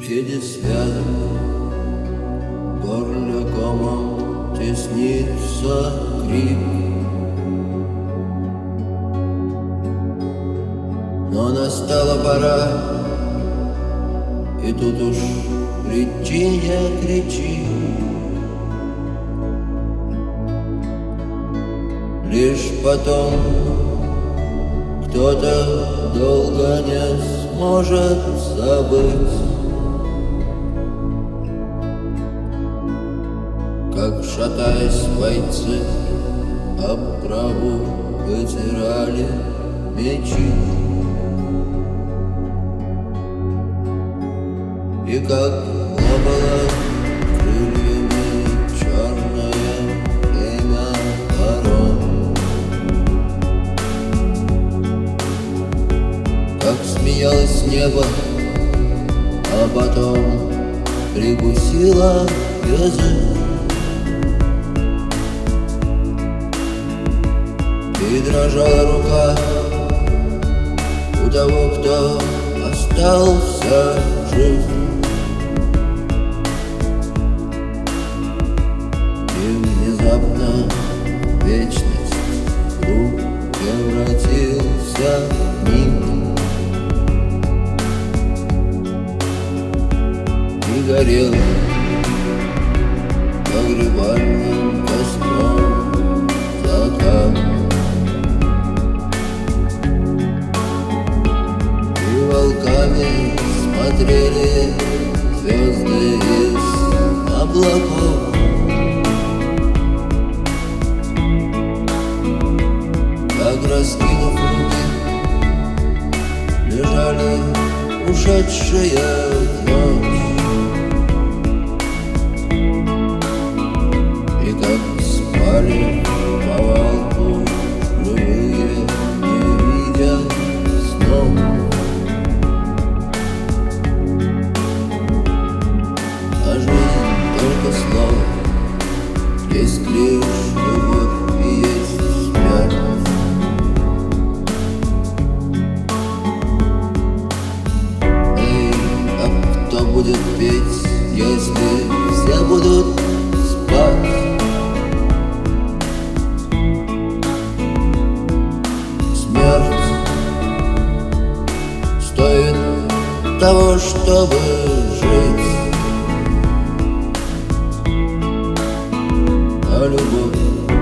пересвязок Горле комом теснится крик. Но настала пора И тут уж кричи, не кричи Лишь потом кто-то долго не сможет забыть Как шатаясь бойцы об траву вытирали мечи. И как Как смеялось небо, а потом прикусила язык И дрожала рука у того, кто остался жив. И внезапно вечность вдруг превратился в миг И горел погребальным Leżali, muszę przyjechać если все будут спать? Смерть стоит того, чтобы жить, а любовь